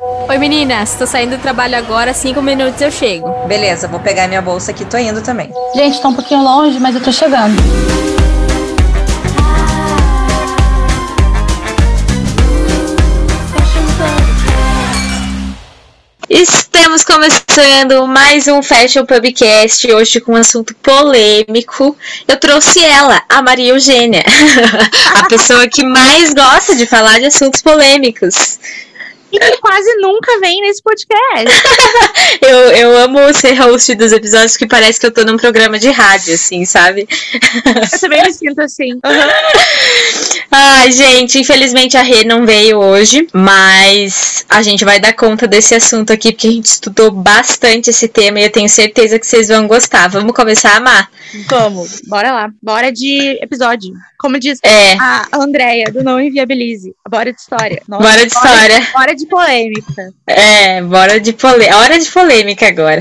Oi meninas, tô saindo do trabalho agora, cinco minutos eu chego. Beleza, vou pegar minha bolsa aqui, tô indo também. Gente, tá um pouquinho longe, mas eu tô chegando. Estamos começando mais um Fashion Pubcast, hoje com um assunto polêmico. Eu trouxe ela, a Maria Eugênia, a pessoa que mais gosta de falar de assuntos polêmicos. E que quase nunca vem nesse podcast. eu, eu amo ser host dos episódios que parece que eu tô num programa de rádio, assim, sabe? Eu também me sinto assim. Uhum. Ai, gente, infelizmente a Rê não veio hoje, mas a gente vai dar conta desse assunto aqui, porque a gente estudou bastante esse tema e eu tenho certeza que vocês vão gostar. Vamos começar a amar? Vamos, bora lá. Bora de episódio. Como diz é. a Andrea, do Não Inviabilize. Bora de história. Nossa, bora de história. Bora de polêmica. É, bora de polêmica. Hora de polêmica agora.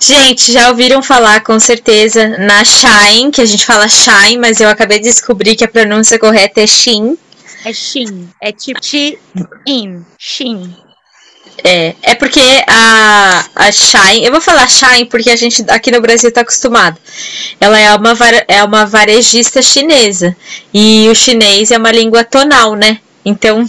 Gente, já ouviram falar com certeza na Shine, que a gente fala Shine, mas eu acabei de descobrir que a pronúncia correta é Shin. É Shin. É tipo Shin. Shin. É, é porque a, a Shine, eu vou falar Shine porque a gente aqui no Brasil está acostumado. Ela é uma, é uma varejista chinesa. E o chinês é uma língua tonal, né? Então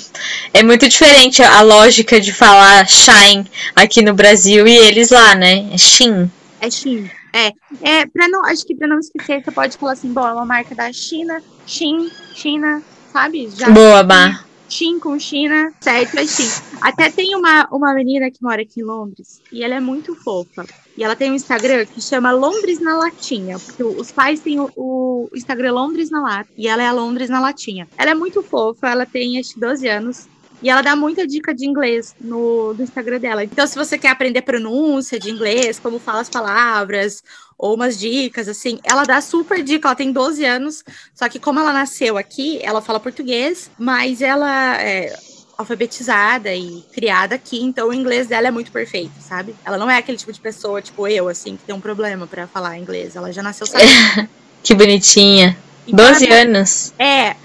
é muito diferente a lógica de falar Shine aqui no Brasil e eles lá, né? É Xin. É Xin. É, é pra não, acho que para não esquecer, você pode falar assim, bom, é uma marca da China, Xin, China, sabe? Já Boa, Bah. Shin com China, certo? É Shin. Até tem uma, uma menina que mora aqui em Londres e ela é muito fofa. E ela tem um Instagram que chama Londres na Latinha, porque os pais têm o, o Instagram Londres na Lata e ela é a Londres na Latinha. Ela é muito fofa, ela tem acho 12 anos. E ela dá muita dica de inglês no, no Instagram dela. Então, se você quer aprender pronúncia de inglês, como fala as palavras, ou umas dicas, assim. Ela dá super dica, ela tem 12 anos, só que como ela nasceu aqui, ela fala português, mas ela é alfabetizada e criada aqui, então o inglês dela é muito perfeito, sabe? Ela não é aquele tipo de pessoa, tipo eu, assim, que tem um problema para falar inglês. Ela já nasceu sabendo. que bonitinha. Então, 12 anos. É,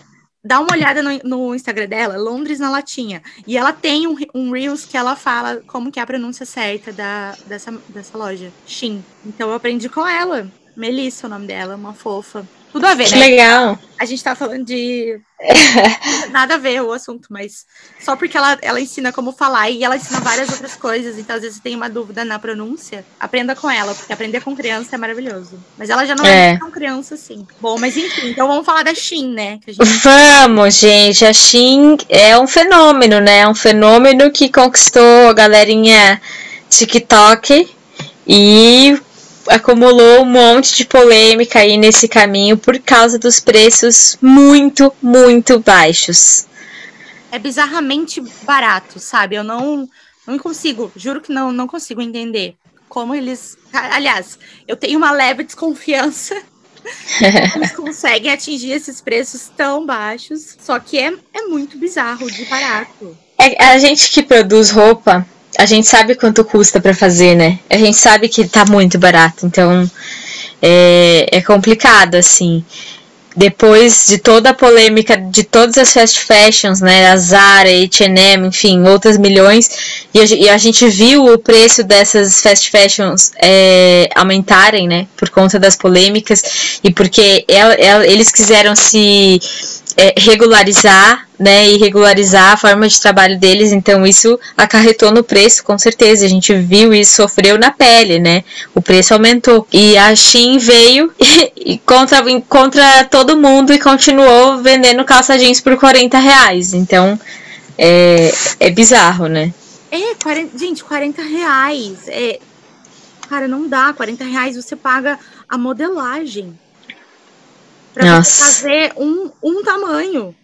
dá uma olhada no, no, Instagram dela, Londres na Latinha. E ela tem um, um, Reels que ela fala como que é a pronúncia certa da, dessa, dessa loja, Shin. Então eu aprendi com ela. Melissa é o nome dela, uma fofa. Tudo a ver, que né? legal. A gente tá falando de. Nada a ver o assunto, mas só porque ela, ela ensina como falar e ela ensina várias outras coisas. Então, às vezes, tem uma dúvida na pronúncia, aprenda com ela, porque aprender com criança é maravilhoso. Mas ela já não é, é tão criança assim. Bom, mas enfim, então vamos falar da Shin, né? Gente... Vamos, gente. A Shin é um fenômeno, né? É um fenômeno que conquistou a galerinha TikTok e acumulou um monte de polêmica aí nesse caminho por causa dos preços muito, muito baixos. É bizarramente barato, sabe? Eu não, não consigo, juro que não, não consigo entender como eles. Aliás, eu tenho uma leve desconfiança eles conseguem atingir esses preços tão baixos. Só que é, é muito bizarro de barato. É, a gente que produz roupa, a gente sabe quanto custa para fazer, né? A gente sabe que tá muito barato, então é, é complicado, assim. Depois de toda a polêmica de todas as fast fashions, né? A Zara, H&M, enfim, outras milhões, e a, e a, gente viu o preço dessas fast fashions é, aumentarem, né? Por conta das polêmicas e porque ela, ela, eles quiseram se é, regularizar, né, e regularizar a forma de trabalho deles, então isso acarretou no preço, com certeza. A gente viu e sofreu na pele, né? O preço aumentou. E a Shein veio e, e contra, contra todo mundo e continuou vendendo calça jeans por 40 reais. Então é, é bizarro, né? É, 40, gente, 40 reais. É, cara, não dá. 40 reais você paga a modelagem você fazer um, um tamanho.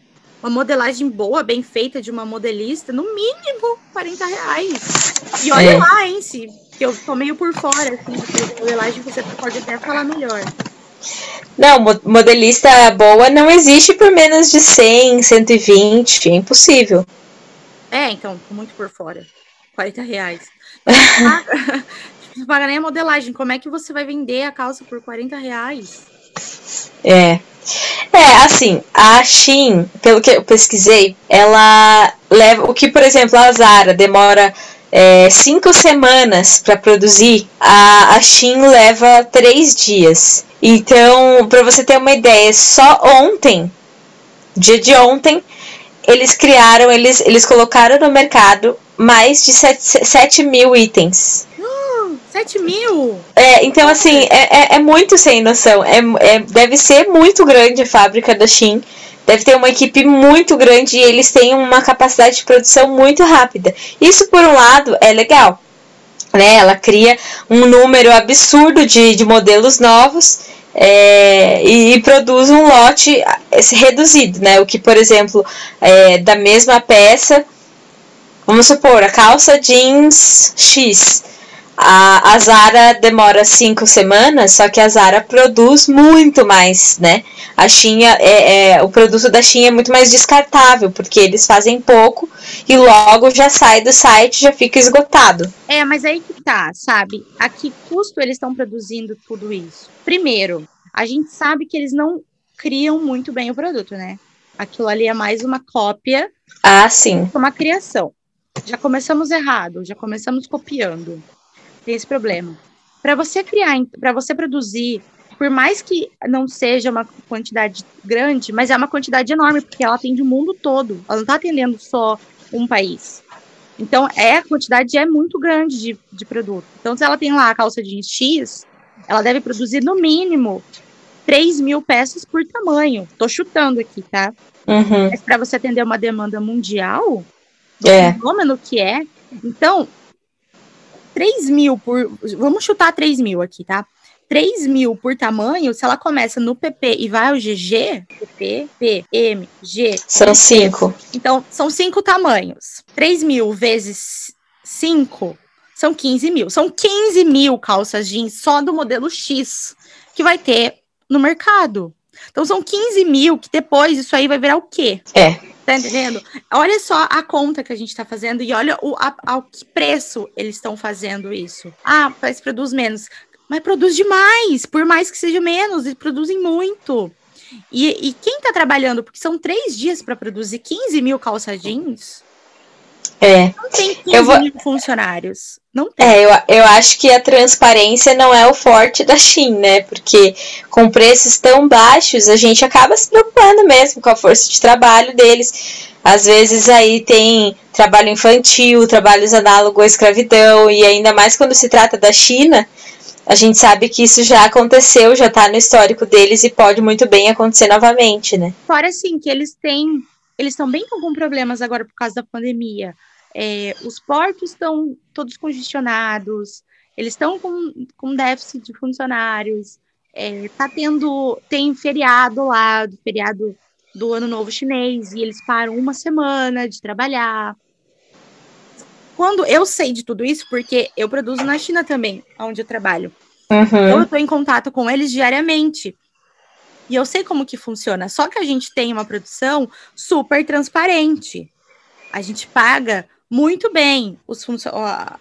Uma modelagem boa, bem feita de uma modelista, no mínimo 40 reais. E olha é. lá, hein, se que eu tô meio por fora, assim, de modelagem, você pode até falar melhor. Não, modelista boa não existe por menos de 100, 120, é impossível. É, então, muito por fora. 40 reais. Não paga nem a modelagem. Como é que você vai vender a calça por 40 reais? É. É, assim, a Shein, pelo que eu pesquisei, ela leva. O que, por exemplo, a Zara demora é, cinco semanas para produzir, a, a Shein leva três dias. Então, para você ter uma ideia, só ontem, dia de ontem, eles criaram, eles, eles colocaram no mercado mais de 7, 7 mil itens. 7 mil? É, então assim, é, é, é muito sem noção. É, é, deve ser muito grande a fábrica da Shein. Deve ter uma equipe muito grande e eles têm uma capacidade de produção muito rápida. Isso, por um lado, é legal. Né? Ela cria um número absurdo de, de modelos novos é, e, e, produz um lote reduzido, né? O que, por exemplo, é, da mesma peça, vamos supor, a calça jeans X a, a Zara demora cinco semanas, só que a Zara produz muito mais, né? A Xinha é, é, o produto da Xinha é muito mais descartável, porque eles fazem pouco e logo já sai do site, já fica esgotado. É, mas aí que tá, sabe? A que custo eles estão produzindo tudo isso? Primeiro, a gente sabe que eles não criam muito bem o produto, né? Aquilo ali é mais uma cópia. Ah, sim. Uma criação. Já começamos errado, já começamos copiando tem esse problema. Para você criar, para você produzir, por mais que não seja uma quantidade grande, mas é uma quantidade enorme, porque ela atende o mundo todo. Ela não está atendendo só um país. Então, é, a quantidade é muito grande de, de produto. Então, se ela tem lá a calça jeans X, ela deve produzir no mínimo 3 mil peças por tamanho. Tô chutando aqui, tá? Uhum. Mas para você atender uma demanda mundial, do é. fenômeno que é, então 3 mil por. Vamos chutar 3 mil aqui, tá? 3 mil por tamanho, se ela começa no PP e vai ao GG, PP, P, M, G. São cinco. Então, são cinco tamanhos. 3 mil vezes 5 são 15 mil. São 15 mil calças jeans só do modelo X que vai ter no mercado. Então, são 15 mil que depois isso aí vai virar o quê? É. Tá entendendo? Olha só a conta que a gente está fazendo e olha o, a, ao que preço eles estão fazendo isso. Ah, mas produz menos. Mas produz demais, por mais que seja menos, eles produzem muito. E, e quem está trabalhando, porque são três dias para produzir 15 mil calça jeans, é. Não tem 15 vou... mil funcionários. Não tem. É, eu, eu acho que a transparência não é o forte da Shein, né? Porque com preços tão baixos, a gente acaba se preocupando mesmo com a força de trabalho deles. Às vezes aí tem trabalho infantil, trabalhos análogos à escravidão, e ainda mais quando se trata da China, a gente sabe que isso já aconteceu, já tá no histórico deles e pode muito bem acontecer novamente, né? Fora assim, que eles têm eles também estão com problemas agora por causa da pandemia. É, os portos estão todos congestionados, eles estão com, com déficit de funcionários, é, tá tendo, tem feriado lá, do feriado do Ano Novo Chinês, e eles param uma semana de trabalhar. Quando eu sei de tudo isso, porque eu produzo na China também, onde eu trabalho. Uhum. Então eu estou em contato com eles diariamente. E eu sei como que funciona. Só que a gente tem uma produção super transparente. A gente paga muito bem os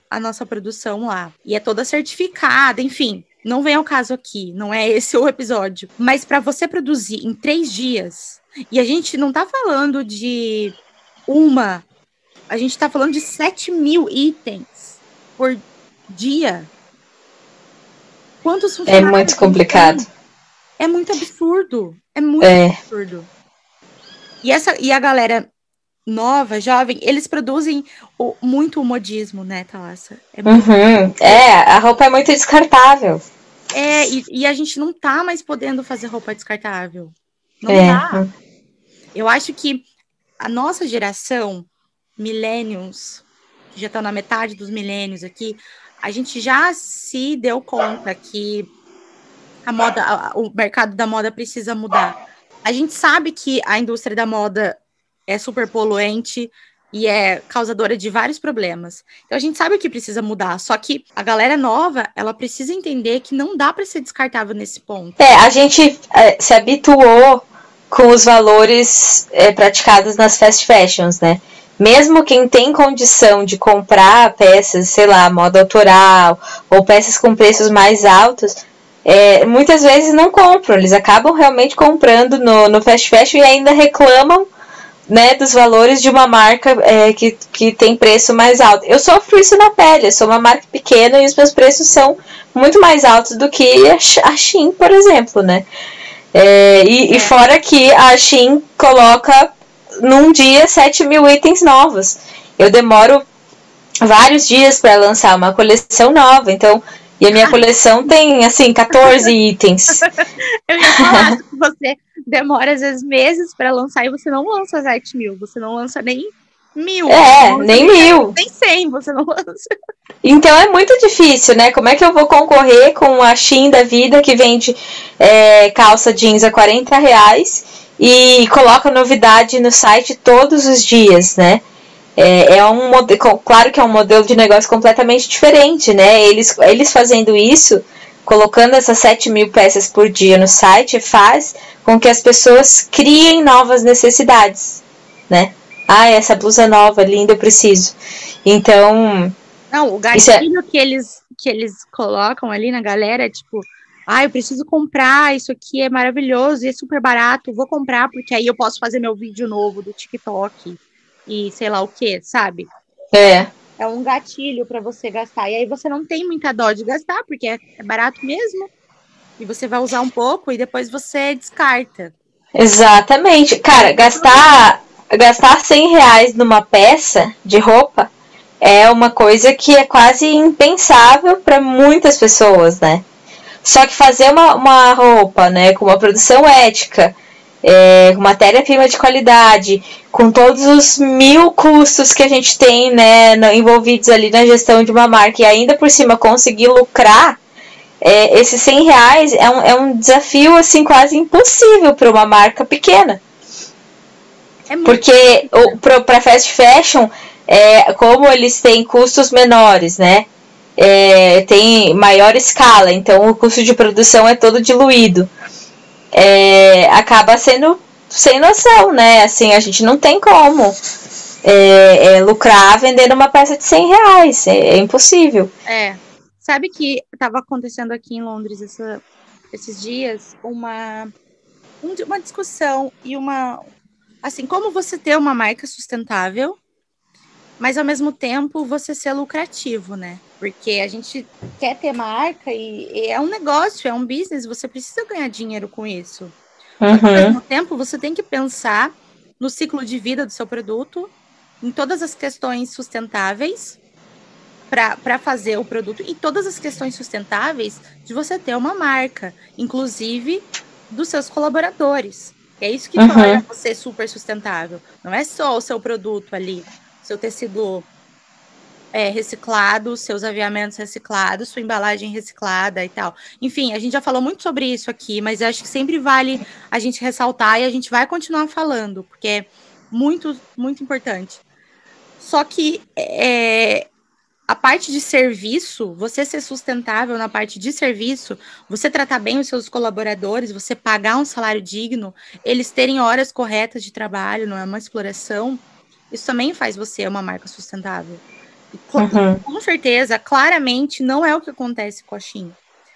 a nossa produção lá. E é toda certificada, enfim. Não vem ao caso aqui, não é esse o episódio. Mas para você produzir em três dias, e a gente não tá falando de uma, a gente tá falando de 7 mil itens por dia. Quantos funcionários? É muito complicado. É muito absurdo. É muito é. absurdo. E, essa, e a galera nova, jovem, eles produzem o, muito o modismo, né, Thalassa? É, uhum. é, a roupa é muito descartável. É, e, e, a gente não tá mais podendo fazer roupa descartável. Não é. tá. Eu acho que a nossa geração, millennials, que já estão na metade dos milênios aqui, a gente já se deu conta que a moda, o mercado da moda precisa mudar. A gente sabe que a indústria da moda é super poluente e é causadora de vários problemas. Então a gente sabe que precisa mudar, só que a galera nova, ela precisa entender que não dá para ser descartável nesse ponto. É, a gente é, se habituou com os valores é, praticados nas fast fashions, né? Mesmo quem tem condição de comprar peças, sei lá, moda autoral ou peças com preços mais altos, é, muitas vezes não compram, eles acabam realmente comprando no, no fast fashion e ainda reclamam né, dos valores de uma marca é, que, que tem preço mais alto. Eu sofro isso na pele, eu sou uma marca pequena e os meus preços são muito mais altos do que a Shein, por exemplo, né? É, e, é. e, fora que a Shein coloca num dia 7 mil itens novos. Eu demoro vários dias para lançar uma coleção nova, então e a minha coleção tem, assim, 14 itens. Eu ia falar que você demora, às vezes, meses para lançar e você não lança 7 mil, você não lança nem mil. É, nem mil. Nem 100 você não lança. Então é muito difícil, né? Como é que eu vou concorrer com a Shein da vida que vende é, calça jeans a 40 reais e coloca novidade no site todos os dias, né? É, é um modelo, claro que é um modelo de negócio completamente diferente, né? Eles, eles fazendo isso, colocando essas 7 mil peças por dia no site, faz com que as pessoas criem novas necessidades, né? Ah, essa blusa nova, linda, eu preciso. Então. Não, o é gatilho é... que, eles, que eles colocam ali na galera é tipo. Ah, eu preciso comprar, isso aqui é maravilhoso e é super barato, vou comprar porque aí eu posso fazer meu vídeo novo do TikTok e sei lá o que, sabe? É. É um gatilho para você gastar. E aí você não tem muita dó de gastar, porque é, é barato mesmo. E você vai usar um pouco e depois você descarta. Exatamente. Cara, gastar, gastar 100 reais numa peça de roupa é uma coisa que é quase impensável para muitas pessoas, né? Só que fazer uma, uma roupa, né, com uma produção ética, é, matéria-prima de qualidade, com todos os mil custos que a gente tem né, envolvidos ali na gestão de uma marca e ainda por cima conseguir lucrar, é, esses 100 reais é um, é um desafio assim quase impossível para uma marca pequena. É Porque para fast fashion, é, como eles têm custos menores, né? É, tem maior escala, então o custo de produção é todo diluído é, acaba sendo sem noção, né? Assim, a gente não tem como é, é, lucrar vendendo uma peça de 100 reais. É, é impossível. É. Sabe que estava acontecendo aqui em Londres essa, esses dias uma, uma discussão e uma. Assim, como você ter uma marca sustentável, mas ao mesmo tempo você ser lucrativo, né? Porque a gente quer ter marca e, e, é um negócio, é um business, você precisa ganhar dinheiro com isso. Uhum. Ao mesmo tempo, você tem que pensar no ciclo de vida do seu produto, em todas as questões sustentáveis para fazer o produto e todas as questões sustentáveis de você ter uma marca, inclusive dos seus colaboradores. É isso que uhum. torna você super sustentável. Não é só o seu produto ali, seu tecido é, reciclado, seus aviamentos reciclados, sua embalagem reciclada e tal. Enfim, a gente já falou muito sobre isso aqui, mas acho que sempre vale a gente ressaltar e a gente vai continuar falando, porque é muito, muito importante. Só que é, a parte de serviço, você ser sustentável na parte de serviço, você tratar bem os seus colaboradores, você pagar um salário digno, eles terem horas corretas de trabalho, não é uma exploração, isso também faz você uma marca sustentável. Uhum. Com certeza, claramente, não é o que acontece com a Shein.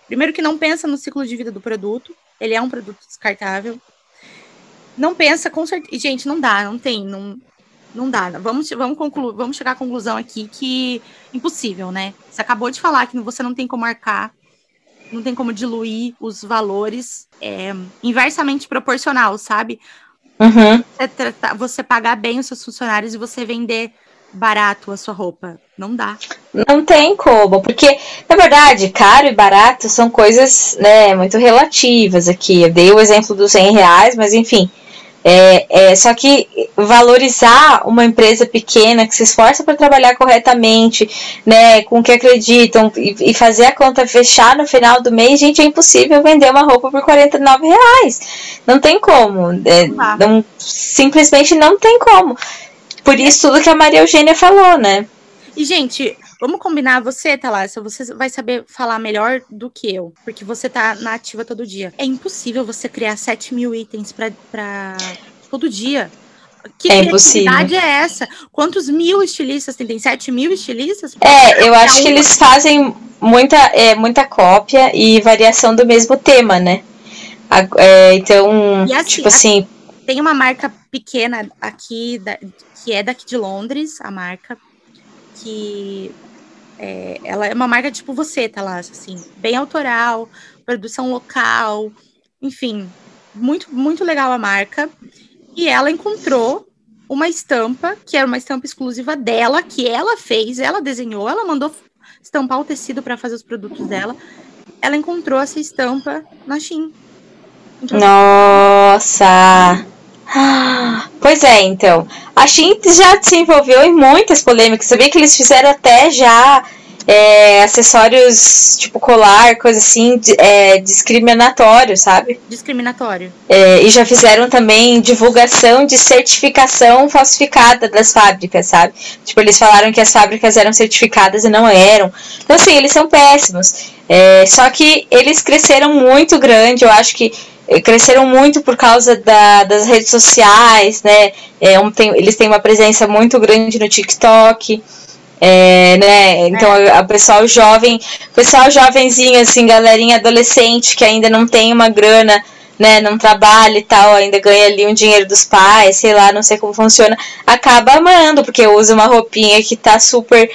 Primeiro que não pensa no ciclo de vida do produto, ele é um produto descartável. Não pensa com certeza. Gente, não dá, não tem, não, não dá. Vamos, vamos, conclu... vamos chegar à conclusão aqui que impossível, né? Você acabou de falar que você não tem como marcar, não tem como diluir os valores é, inversamente proporcional, sabe? Uhum. Você, você pagar bem os seus funcionários e você vender barato a sua roupa. Não dá. Não tem como, porque, na verdade, caro e barato são coisas né, muito relativas aqui. Eu dei o exemplo dos 100 reais, mas enfim. É, é, só que valorizar uma empresa pequena que se esforça para trabalhar corretamente, né, com o que acreditam e, e, fazer a conta fechar no final do mês, gente, é impossível vender uma roupa por 49 reais. Não tem como. É, não, simplesmente não tem como. Por isso tudo que a Maria Eugênia falou, né? E, gente, vamos combinar, você, Thalassa, você vai saber falar melhor do que eu, porque você tá na ativa todo dia. É impossível você criar 7 mil itens pra, pra todo dia. Que É criatividade é essa? Quantos mil estilistas tem? Tem 7 mil estilistas? É, eu acho que uma- eles fazem muita, é, muita cópia e variação do mesmo tema, né? A- é, então, assim, tipo assim, Tem uma marca pequena aqui, da- que é daqui de Londres, a marca, que é, ela é uma marca tipo você, tá lá, assim, bem autoral, produção local, enfim, muito, muito legal a marca. E ela encontrou uma estampa, que era uma estampa exclusiva dela, que ela fez, ela desenhou, ela mandou estampar o tecido para fazer os produtos dela. Ela encontrou essa estampa na Shein. Então, nossa. Ah, Pois é, então. A Shein já se envolveu em muitas polêmicas. Sabia que eles fizeram até já é, acessórios tipo colar, coisa assim, é, discriminatório, sabe? discriminatório. É, e já fizeram também divulgação de certificação falsificada das fábricas, sabe? Tipo, eles falaram que as fábricas eram certificadas e não eram. Então, assim, eles são péssimos. É, só que eles cresceram muito grande, eu acho que cresceram muito por causa da- das redes sociais, né? É, um, tem- eles têm uma presença muito grande no TikTok. é, né? Então, o pessoal jovem, pessoal jovenzinho, assim, galerinha adolescente que ainda não tem uma grana né, não trabalha e tal, ainda ganha ali um dinheiro dos pais, sei lá, não sei como funciona, acaba amando, porque usa uma roupinha que tá super.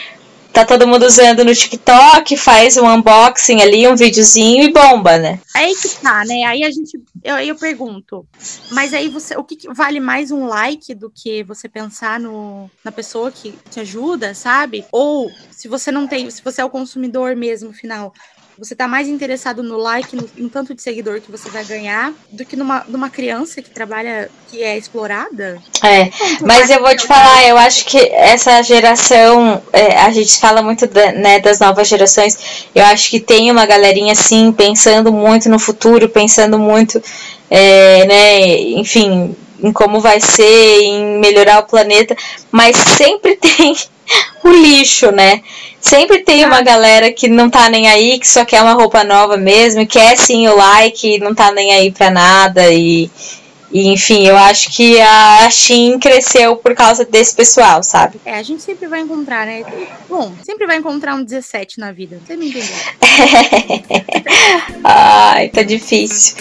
Tá todo mundo usando no TikTok, faz um unboxing ali, um videozinho e bomba, né? Aí que tá, né? Aí a gente. Eu, eu pergunto, mas aí você. O que, que vale mais um like do que você pensar no, na pessoa que te ajuda, sabe? Ou se você não tem. Se você é o consumidor mesmo, final. Você tá mais interessado no like, no, no tanto de seguidor que você vai ganhar, do que numa, numa criança que trabalha, que é explorada? É, mas eu vou te falar, eu acho que essa geração, é, a gente fala muito da- né, das novas gerações, eu acho que tem uma galerinha assim, pensando muito no futuro, pensando muito, é, né, enfim, em como vai ser, em melhorar o planeta, mas sempre tem o lixo, né? Sempre tem uma galera que não tá nem aí, que só quer uma roupa nova mesmo, quer sim o like, não tá nem aí pra nada e. E, enfim, eu acho que a Shein cresceu por causa desse pessoal, sabe? É, a gente sempre vai encontrar, né? Bom, sempre vai encontrar um 17 na vida. Você me entendeu? Ai, tá difícil.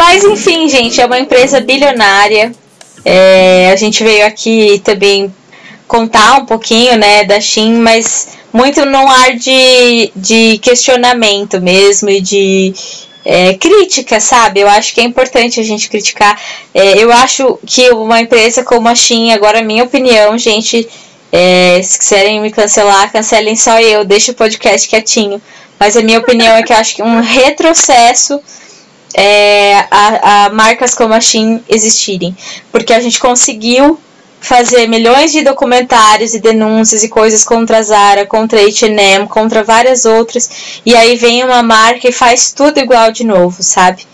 Mas enfim, gente, é uma empresa bilionária. É, a gente veio aqui também contar um pouquinho, né, da Shein, mas muito num ar de, de questionamento mesmo e de é, crítica, sabe? Eu acho que é importante a gente criticar. É, eu acho que uma empresa como a Shein, agora minha opinião, gente, é, se quiserem me cancelar, cancelem só eu, deixa o podcast quietinho. Mas a minha opinião é que eu acho que um retrocesso é, a, a marcas como a Shein existirem. Porque a gente conseguiu fazer milhões de documentários e denúncias e coisas contra a Zara, contra a H&M, contra várias outras, e aí vem uma marca e faz tudo igual de novo, sabe?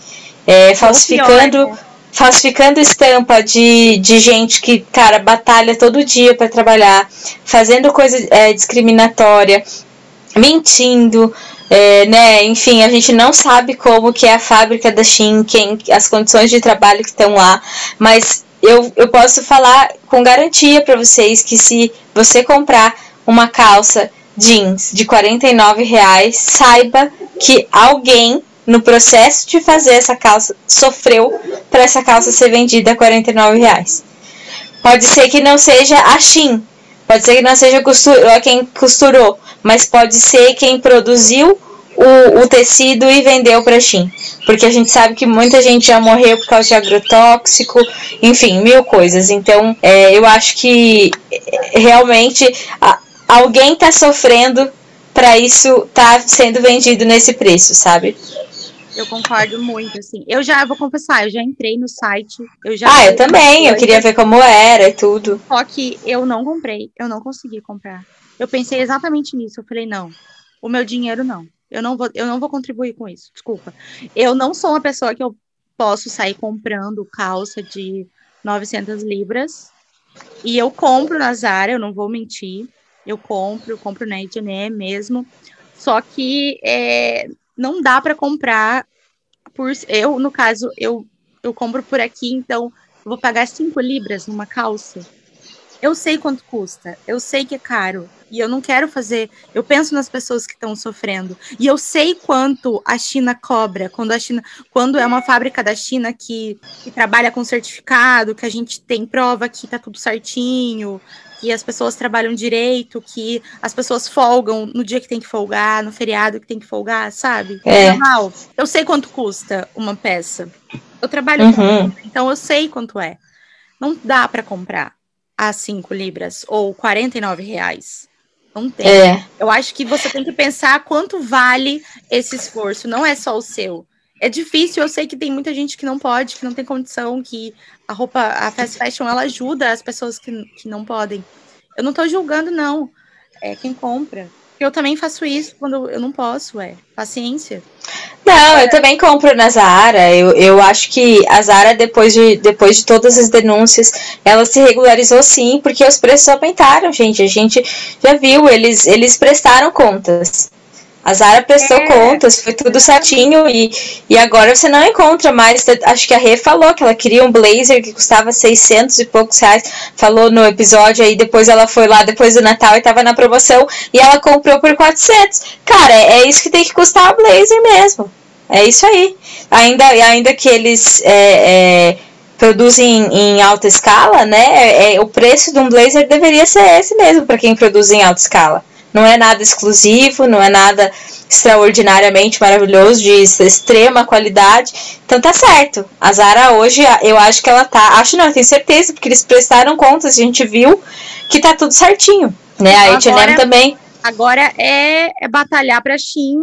É, falsificando, pior, né? falsificando estampa de, de gente que, cara, batalha todo dia para trabalhar, fazendo coisa é, discriminatória, mentindo, é, né? Enfim, a gente não sabe como que é a fábrica da Shein, quem, as condições de trabalho que estão lá, mas eu, eu posso falar com garantia para vocês que se você comprar uma calça jeans de 49 reais, saiba que alguém no processo de fazer essa calça sofreu para essa calça ser vendida a 49 reais. Pode ser que não seja a Shein, pode ser que não seja costur quem costurou, mas pode ser quem produziu o, o tecido e vendeu para Shein. Porque a gente sabe que muita gente já morreu por causa de agrotóxico, enfim, mil coisas. Então, é, eu acho que é, realmente a, alguém está sofrendo para isso tá sendo vendido nesse preço, sabe? Eu concordo muito, assim. Eu já vou confessar, eu já entrei no site. Eu já Ah, eu também. Eu queria ver como era e tudo. Só que eu não comprei, eu não consegui comprar. Eu pensei exatamente nisso. Eu falei, não, o meu dinheiro não. Eu não vou, eu não vou contribuir com isso. Desculpa. Eu não sou uma pessoa que eu posso sair comprando calça de 900 libras. E eu compro na Zara, eu não vou mentir. Eu compro, compro na H&M mesmo. Só que é, não dá para comprar por. Eu, no caso, eu, eu compro por aqui, então vou pagar 5 libras numa calça. Eu sei quanto custa, eu sei que é caro. E eu não quero fazer. Eu penso nas pessoas que estão sofrendo. E eu sei quanto a China cobra quando a China, quando é uma fábrica da China que, que trabalha com certificado, que a gente tem prova que tá tudo certinho, que as pessoas trabalham direito, que as pessoas folgam no dia que tem que folgar, no feriado que tem que folgar, sabe? É. Normal. Eu sei quanto custa uma peça. Eu trabalho Uhum. com então eu sei quanto é. Não dá para comprar a 5 libras ou 49 reais. Não tem. É. Eu acho que você tem que pensar quanto vale esse esforço, não é só o seu. É difícil, eu sei que tem muita gente que não pode, que não tem condição, que a roupa, a fast fashion, ela ajuda as pessoas que, que não podem. Eu não tô julgando, não. É quem compra. Eu também faço isso quando eu não posso, é. Paciência. Não, eu também compro na Zara. Eu, eu acho que a Zara, depois de, depois de todas as denúncias, ela se regularizou sim, porque os preços aumentaram, gente. A gente já viu, eles, eles prestaram contas. A Zara prestou É. contas, foi tudo certinho e, e agora você não encontra mais. Acho que a Rê falou que ela queria um blazer que custava 600 e poucos reais. Falou no episódio aí, depois ela foi lá depois do Natal e tava na promoção e ela comprou por 400. Cara, é, isso que tem que custar o blazer mesmo. É isso aí. Ainda, ainda que eles é, é, produzem em alta escala, né? É, é, o preço de um blazer deveria ser esse mesmo para quem produz em alta escala. Não é nada exclusivo, não é nada extraordinariamente maravilhoso, de extrema qualidade. Então tá certo. A Zara hoje, eu acho que ela tá. Acho não, eu tenho certeza, porque eles prestaram contas, a gente viu que tá tudo certinho. Né? A H&M também. Agora é, é batalhar para Shein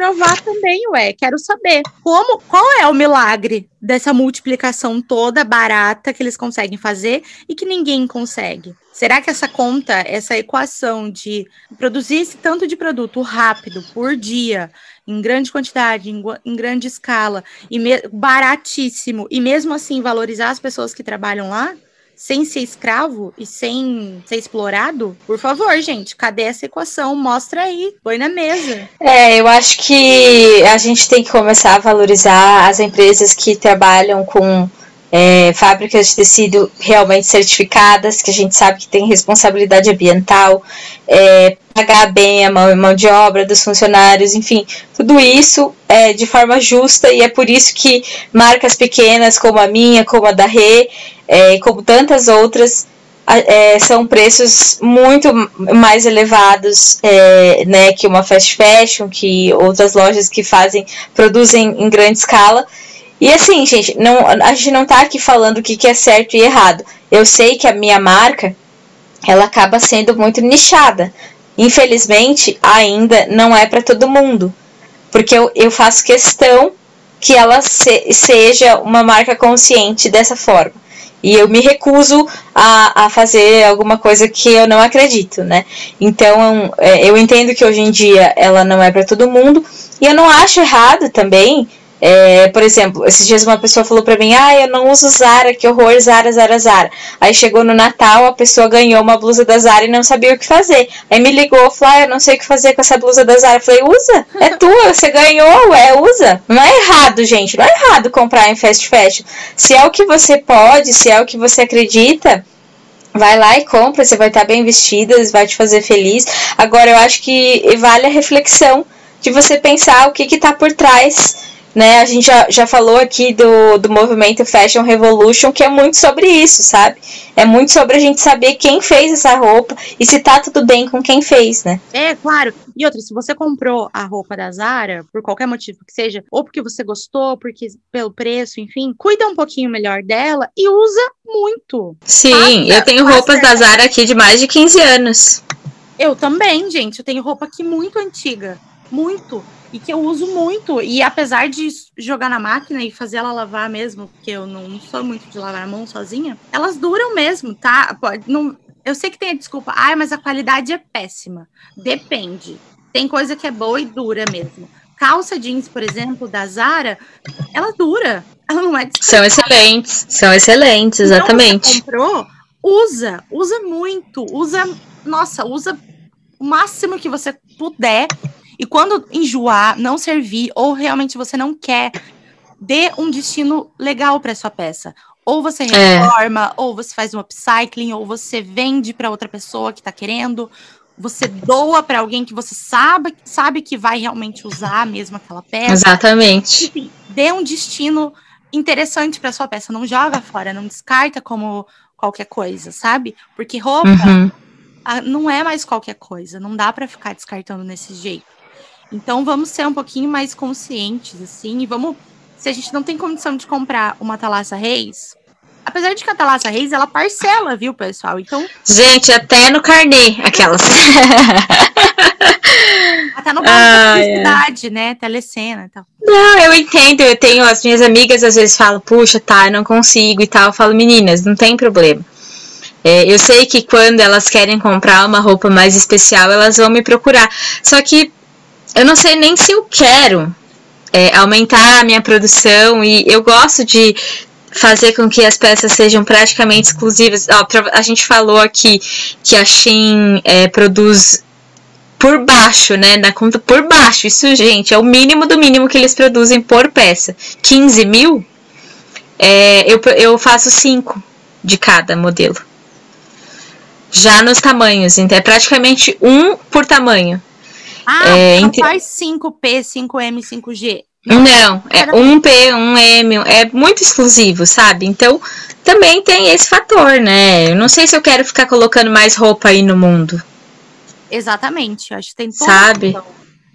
provar também, ué. Quero saber como, qual é o milagre dessa multiplicação toda barata que eles conseguem fazer e que ninguém consegue. Será que essa conta, essa equação de produzir esse tanto de produto rápido por dia, em grande quantidade, em, em grande escala, e baratíssimo, e mesmo assim valorizar as pessoas que trabalham lá? Sem ser escravo e sem ser explorado? Por favor, gente, cadê essa equação? Mostra aí, põe na mesa. É, eu acho que a gente tem que começar a valorizar as empresas que trabalham com é, fábricas de tecido realmente certificadas, que a gente sabe que tem responsabilidade ambiental, é, pagar bem a mão, mão de obra dos funcionários, enfim, tudo isso é de forma justa e é por isso que marcas pequenas como a minha, como a da Rê, é, como tantas outras, a- é, são preços muito mais elevados é, né, que uma fast fashion, que outras lojas que fazem, produzem em grande escala. E assim, gente, não, a gente não tá aqui falando o que, que é certo e errado. Eu sei que a minha marca, ela acaba sendo muito nichada. Infelizmente, ainda não é para todo mundo. Porque eu, eu faço questão que ela se- seja uma marca consciente dessa forma. E eu me recuso a, a fazer alguma coisa que eu não acredito, né? Então, é, eu entendo que hoje em dia ela não é para todo mundo. E eu não acho errado também. É, por exemplo, esses dias uma pessoa falou pra mim: Ah, eu não uso Zara, que horror, Zara, Zara, Zara. Aí chegou no Natal, a pessoa ganhou uma blusa da Zara e não sabia o que fazer. Aí me ligou, falou: Ah, eu não sei o que fazer com essa blusa da Zara. Eu falei: Usa, é tua, você ganhou, é, usa. Não é errado, gente, não é errado comprar em fast fashion. Se é o que você pode, se é o que você acredita, vai lá e compra, você vai estar bem vestida, vai te fazer feliz. Agora eu acho que vale a reflexão de você pensar o que que tá por trás, né? A gente já, já falou aqui do, do movimento Fashion Revolution, que é muito sobre isso, sabe? É muito sobre a gente saber quem fez essa roupa e se tá tudo bem com quem fez, né? É, claro. E outra, se você comprou a roupa da Zara, por qualquer motivo que seja, ou porque você gostou, porque pelo preço, enfim, cuida um pouquinho melhor dela e usa muito. Sim, Passa, eu tenho roupas da Zara aqui de mais de 15 anos. Eu também, gente. Eu tenho roupa aqui muito antiga. Muito. E que eu uso muito. E apesar de jogar na máquina e fazer ela lavar mesmo, porque eu não sou muito de lavar a mão sozinha, elas duram mesmo, tá? Pode, não, eu sei que tem a desculpa. Ai, mas a qualidade é péssima. Depende. Tem coisa que é boa e dura mesmo. Calça jeans, por exemplo, da Zara, ela dura. Ela não é São excelentes, são excelentes, então, exatamente. você comprou, usa, usa muito, usa, nossa, usa o máximo que você puder E quando enjoar, não servir, ou realmente você não quer, dê um destino legal para sua peça. Ou você É. reforma, ou você faz um upcycling, ou você vende para outra pessoa que está querendo, você doa para alguém que você sabe, sabe que vai realmente usar mesmo aquela peça. Exatamente. Enfim, dê um destino interessante para sua peça. Não joga fora, não descarta como qualquer coisa, sabe? Porque roupa Uhum. ah, não é mais qualquer coisa. Não dá para ficar descartando desse jeito. Então vamos ser um pouquinho mais conscientes, assim, e vamos. Se a gente não tem condição de comprar uma Thalassa Reis, apesar de que a Thalassa Reis ela parcela, viu, pessoal? Então, Gente, até no carnê, aquelas. até no Ah, da é. né? Telecena e tal. Não, eu entendo. Eu tenho as minhas amigas às vezes falam, puxa, tá, eu não consigo e tal. Eu falo, meninas, não tem problema. É, eu sei que quando elas querem comprar uma roupa mais especial, elas vão me procurar. Só que eu não sei nem se eu quero é, aumentar a minha produção e eu gosto de fazer com que as peças sejam praticamente exclusivas. Ó, a gente falou aqui que a Shein é, produz por baixo, né? Na conta por baixo. Isso, gente, é o mínimo do mínimo que eles produzem por peça. 15 mil, é, eu, eu faço 5 de cada modelo. Já nos tamanhos, então é praticamente um por tamanho. Ah, É, não entre- faz 5P, 5M, 5G. Não, é um P, um M, é muito exclusivo, sabe? Então também tem esse fator, né? Eu não sei se eu quero ficar colocando mais roupa aí no mundo, Exatamente. Eu acho que tem toda sabe?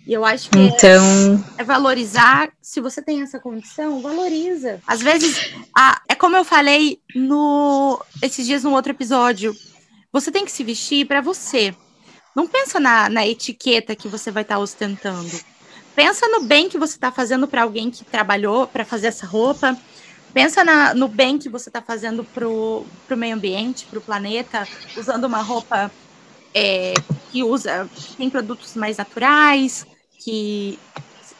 E eu acho que é- Então, é valorizar. Se você tem essa condição, valoriza. Às vezes, a- é como eu falei no esses dias no outro episódio. Você tem que se vestir para você. Não pensa na, na etiqueta que você vai estar ostentando. Pensa no bem que você está fazendo para alguém que trabalhou para fazer essa roupa. Pensa na- no bem que você está fazendo pro, pro meio ambiente, pro planeta, usando uma roupa é, que usa, que tem produtos mais naturais, que,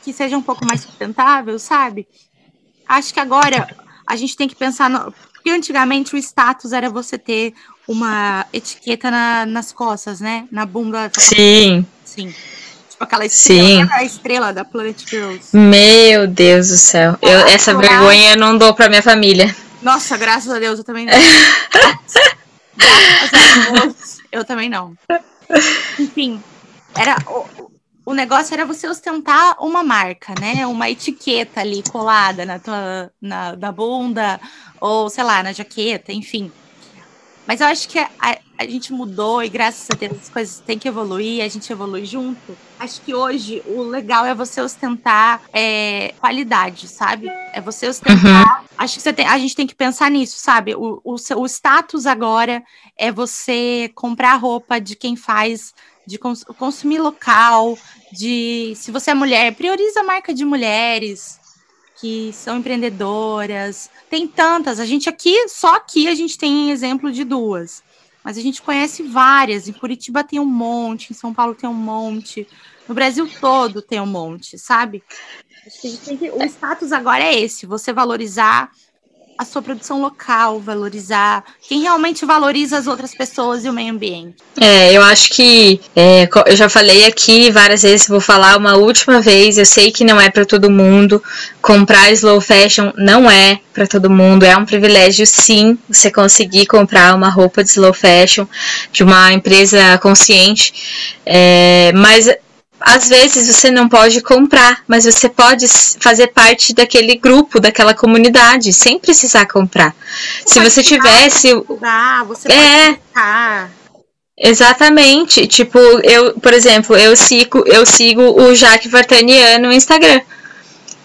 que seja um pouco mais sustentável, sabe? Acho que agora a gente tem que pensar no. Porque antigamente o status era você ter uma etiqueta na- nas costas, né? Na bunda. sim. Sim. Tipo aquela estrela, Sim. a estrela da Planet Girls. Meu Deus do céu. Eu, Ah, essa vergonha eu não dou pra minha família. Nossa, graças a Deus, eu também não. graças a Deus, eu também não. Enfim, era o, negócio era você ostentar uma marca, né? Uma etiqueta ali colada na tua na, na bunda ou sei lá na jaqueta, enfim. Mas eu acho que a, a gente mudou e graças a Deus as coisas têm que evoluir, a gente evolui junto. Acho que hoje o legal é você ostentar é, qualidade, sabe? É você ostentar. Acho que tem- a gente tem que pensar nisso, sabe? O, o, o status agora é você comprar roupa de quem faz, de cons- consumir local, de. Se você é mulher, prioriza a marca de mulheres que são empreendedoras. Tem tantas. A gente aqui, só aqui a gente tem exemplo de duas. Mas a gente conhece várias. Em Curitiba tem um monte, em São Paulo tem um monte, no Brasil todo tem um monte, sabe? Acho que a gente tem que- o status agora é esse: você valorizar a sua produção local, valorizar quem realmente valoriza as outras pessoas e o meio ambiente. É, eu acho que é, eu já falei aqui várias vezes, vou falar uma última vez. Eu sei que não é pra todo mundo. Comprar slow fashion não é pra todo mundo. É um privilégio, sim, você conseguir comprar uma roupa de slow fashion de uma empresa consciente. É, mas às vezes você não pode comprar, mas você pode fazer parte daquele grupo, daquela comunidade, sem precisar comprar. Se você tivesse você É. pode ficar. Exatamente. Tipo, eu, por exemplo, eu sigo, eu sigo o Jaque Vartaniano no Instagram.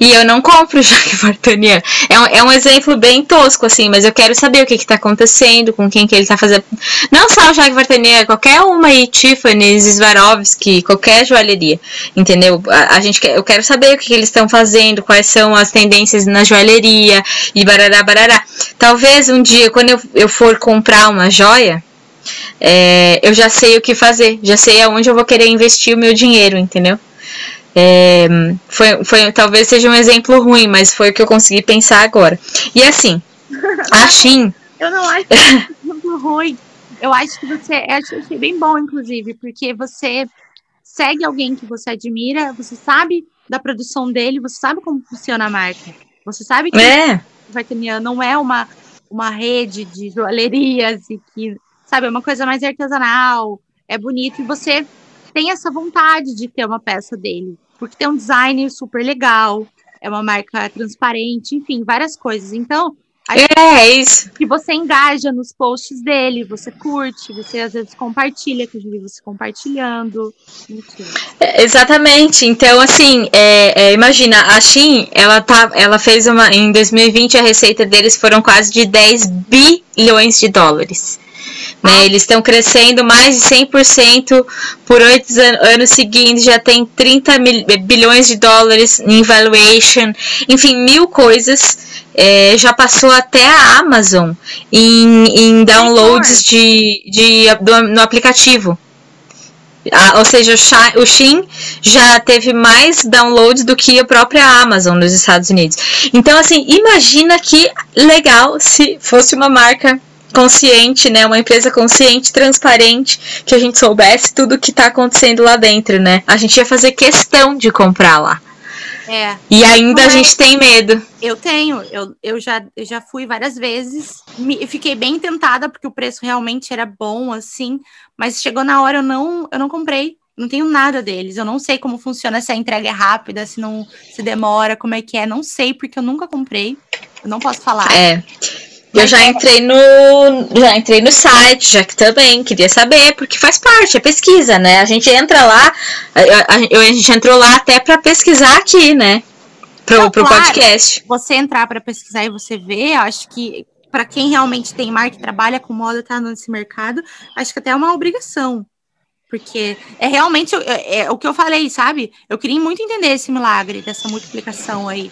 E eu não compro o Jaque Vartaniano. É um, é um exemplo bem tosco, assim, mas eu quero saber o que, que tá acontecendo, com quem que ele tá fazendo. Não só o Jaque Vartaniano, qualquer uma aí, Tiffany, Swarovski, qualquer joalheria. Entendeu? A, a gente quer, eu quero saber o que, que eles estão fazendo, quais são as tendências na joalheria e barará, barará. Talvez um dia, quando eu, eu for comprar uma joia, é, eu já sei o que fazer, já sei aonde eu vou querer investir o meu dinheiro, entendeu? É, foi, foi, talvez seja um exemplo ruim, mas foi o que eu consegui pensar agora. E assim, a Shin, Eu não acho que é muito ruim. Eu acho que você. Eu achei bem bom, inclusive, porque você segue alguém que você admira, você sabe da produção dele, você sabe como funciona a marca. Você sabe que É, vai terminar, não é uma, uma rede de joalherias e que, sabe, é uma coisa mais artesanal, é bonito, e você tem essa vontade de ter uma peça dele, porque tem um design super legal, é uma marca transparente, enfim, várias coisas. Então, é, é isso. que você engaja nos posts dele, você curte, você às vezes compartilha, que eu já vi você compartilhando. É, Exatamente. Então, assim, é, é, imagina, a Shein, ela, tá, ela fez uma. Em 2020, a receita deles foram quase de 10 bilhões de dólares. Né? Eles estão crescendo mais de 100% por oito an- anos seguintes, já tem 30 mil- bilhões de dólares em valuation, enfim, mil coisas. É, já passou até a Amazon em, em downloads de, de, do- no aplicativo. Ah, ou seja, o Shein já teve mais downloads do que a própria Amazon nos Estados Unidos. Então, assim, imagina que legal se fosse uma marca consciente, né? Uma empresa consciente, transparente, que a gente soubesse tudo que tá acontecendo lá dentro, né? A gente ia fazer questão de comprar lá. É, E ainda a gente tem medo. eu tenho, eu, eu, já, eu já fui várias vezes, me, fiquei bem tentada, porque o preço realmente era bom, assim, mas chegou na hora, eu não, eu não comprei. Não tenho nada deles. Eu não sei como funciona, se a entrega é rápida, se não se demora, como é que é. Não sei, porque eu nunca comprei. Eu não posso falar. É. Eu já entrei no. Já entrei no site, já que também queria saber, porque faz parte, é pesquisa, né? A gente entra lá, a, a- a gente entrou lá até pra pesquisar aqui, né? Pro, Não, pro claro. podcast. Você entrar para pesquisar e você ver, acho que para quem realmente tem marca trabalha com moda, tá nesse mercado, acho que até é uma obrigação. Porque é realmente é, é o que eu falei, sabe? Eu queria muito entender esse milagre dessa multiplicação aí.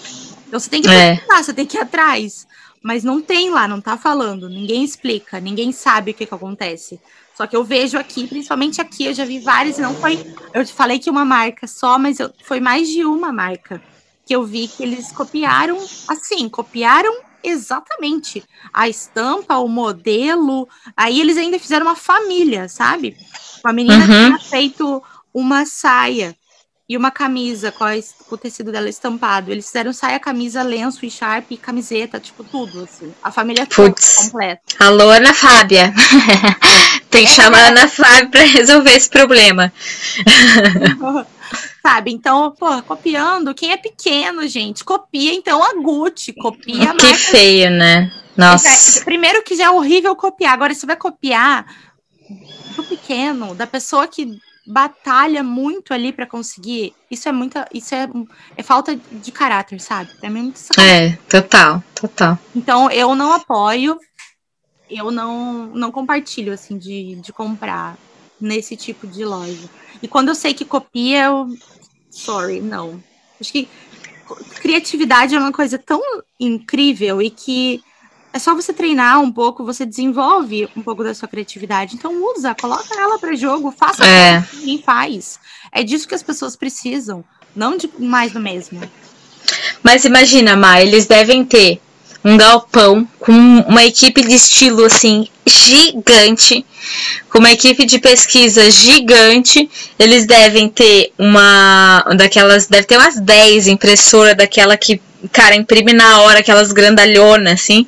Então você tem que É. você tem que ir atrás. Mas não tem lá, não tá falando, ninguém explica, ninguém sabe o que, que acontece. Só que eu vejo aqui, principalmente aqui, eu já vi vários, e não foi. Eu te falei que uma marca só, mas eu- foi mais de uma marca que eu vi que eles copiaram, assim, copiaram exatamente a estampa, o modelo. Aí eles ainda fizeram uma família, sabe? A menina Uhum. tinha feito uma saia e uma camisa com, a es- com o tecido dela estampado. Eles fizeram saia, camisa, lenço e sharp, camiseta, tipo tudo, assim. A família toda completa. Alô, Ana Fábia. Tem que chamar a Ana Fábia pra resolver esse problema. Sabe? Então, pô, copiando, quem é pequeno, gente, copia então a Gucci, copia a Que marca feio, né? Nossa. Primeiro que já é horrível copiar, agora você vai copiar do pequeno, da pessoa que batalha muito ali pra conseguir. Isso é muita, isso é, é falta de caráter, sabe? É muito sacanagem. É, total, total. Então eu não apoio, eu não não compartilho assim de, de comprar nesse tipo de loja. E quando eu sei que copia, eu sorry, não. Acho que criatividade é uma coisa tão incrível e que é só você treinar um pouco, você desenvolve um pouco da sua criatividade. Então usa, coloca ela para jogo, faça É. que ninguém faz. É disso que as pessoas precisam, não de mais do mesmo. Mas imagina, Má, eles devem ter um galpão com uma equipe de estilo assim gigante, com uma equipe de pesquisa gigante. Eles devem ter uma daquelas, deve ter umas 10 impressoras daquela que cara imprime na hora aquelas grandalhonas assim.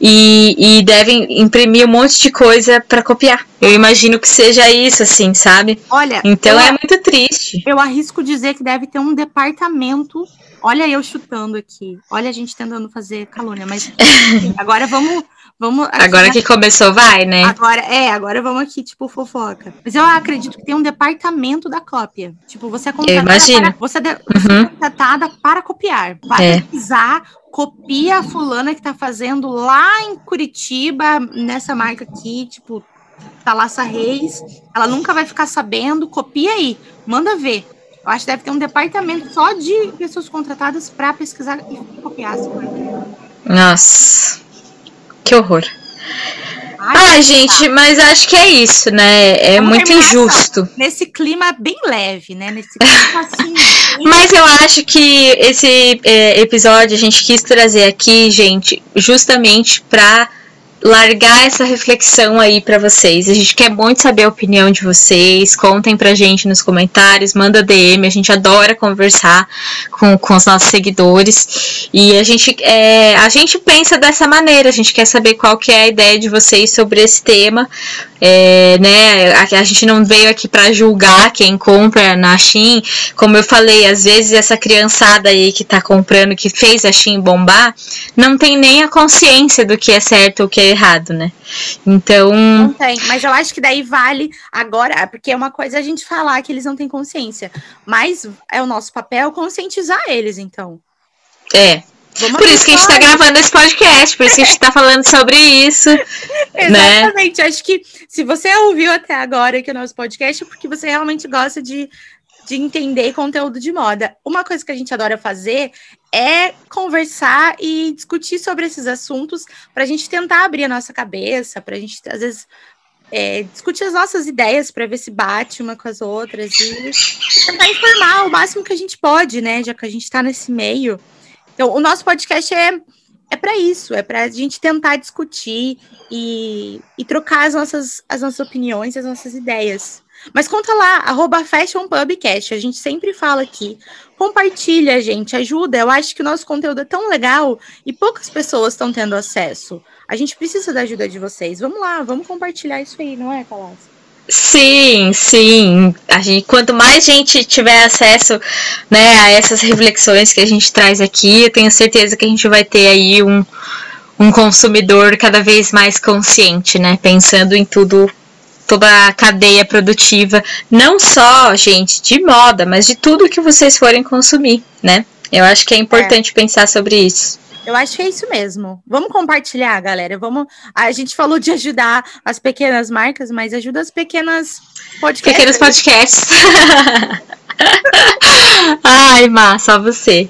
E, e devem imprimir um monte de coisa para copiar. Eu imagino que seja isso assim, sabe? Olha, Então é muito triste. eu arrisco dizer que deve ter um departamento. Olha eu chutando aqui. Olha a gente tentando fazer calúnia, mas agora vamos vamos aqui Agora que começou, vai, né? Agora, é, agora vamos aqui, tipo, fofoca. Mas eu acredito que tem um departamento da cópia. Tipo, você é contratada para, você, é de- você é contratada para copiar. Vai É. pesquisar, copia a fulana que tá fazendo lá em Curitiba, nessa marca aqui, tipo, Thalassa Reis. Ela nunca vai ficar sabendo, copia aí, manda ver. Eu acho que deve ter um departamento só de pessoas contratadas para pesquisar e copiar as coisas. Nossa. Que horror. Ai, Ai, gente, mas acho que é isso, né? É Vamos muito injusto. Nesse clima bem leve, né? Nesse clima assim. Mas eu acho que esse é, episódio a gente quis trazer aqui, gente, justamente pra largar essa reflexão aí para vocês. A gente quer muito saber a opinião de vocês. Contem pra gente nos comentários, manda DM. A gente adora conversar com, com os nossos seguidores. E a gente, é, a gente pensa dessa maneira. A gente quer saber qual que é a ideia de vocês sobre esse tema. É, né, a, a, gente não veio aqui para julgar quem compra na Shein. Como eu falei, às vezes essa criançada aí que tá comprando, que fez a Shein bombar, não tem nem a consciência do que é certo ou o que é errado, né? Então. Não tem, mas eu acho que daí vale agora, porque é uma coisa a gente falar que eles não têm consciência, mas é o nosso papel conscientizar eles, então. É, Vamos por isso que a gente está gravando esse podcast, por isso que a gente está falando sobre isso. Né? Exatamente. Né? Acho que se você ouviu até agora aqui o nosso podcast, é porque você realmente gosta de, de entender conteúdo de moda. Uma coisa que a gente adora fazer é conversar e discutir sobre esses assuntos para a gente tentar abrir a nossa cabeça, para a gente, às vezes, é, discutir as nossas ideias para ver se bate uma com as outras e tentar informar o máximo que a gente pode, né? Já que a gente está nesse meio. Então, o nosso podcast é, é para isso, é para a gente tentar discutir e, e trocar as nossas, as nossas opiniões, as nossas ideias. Mas conta lá, arroba FashionPubcast, a gente sempre fala aqui. Compartilha, gente, ajuda. Eu acho que o nosso conteúdo é tão legal e poucas pessoas estão tendo acesso. A gente precisa da ajuda de vocês. Vamos lá, vamos compartilhar isso aí, não é, Palácio? Sim, sim. A gente, quanto mais gente tiver acesso né, a essas reflexões que a gente traz aqui, eu tenho certeza que a gente vai ter aí um, um consumidor cada vez mais consciente, né? Pensando em tudo, toda a cadeia produtiva, não só, gente, de moda, mas de tudo que vocês forem consumir, né? Eu acho que é importante é. pensar sobre isso. Eu acho que é isso mesmo. Vamos compartilhar, galera. Vamos. A gente falou de ajudar as pequenas marcas, mas ajuda as pequenas podcasts. Pequenos podcasts. Ai, Má, só você.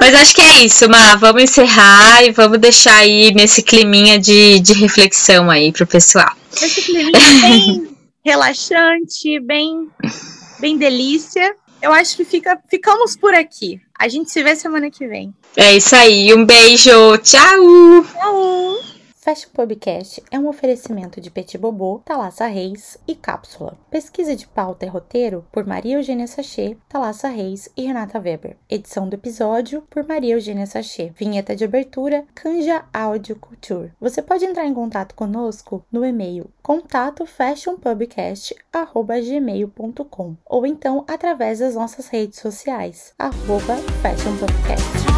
Mas acho que é isso, Má. Vamos encerrar e vamos deixar aí nesse climinha de, de reflexão aí pro pessoal. Esse climinha bem relaxante, bem, bem delícia. Eu acho que fica, ficamos por aqui. A gente se vê semana que vem. É isso aí. Um beijo. Tchau. Tchau. Fashion Podcast é um oferecimento de Petit Bobô, Talassa Reis e Cápsula. Pesquisa de pauta e roteiro por Maria Eugênia Sachê, Talassa Reis e Renata Weber. Edição do episódio por Maria Eugênia Sachê. Vinheta de abertura Canja Audio Culture. Você pode entrar em contato conosco no e-mail contato ou então através das nossas redes sociais arroba fashionpubcast.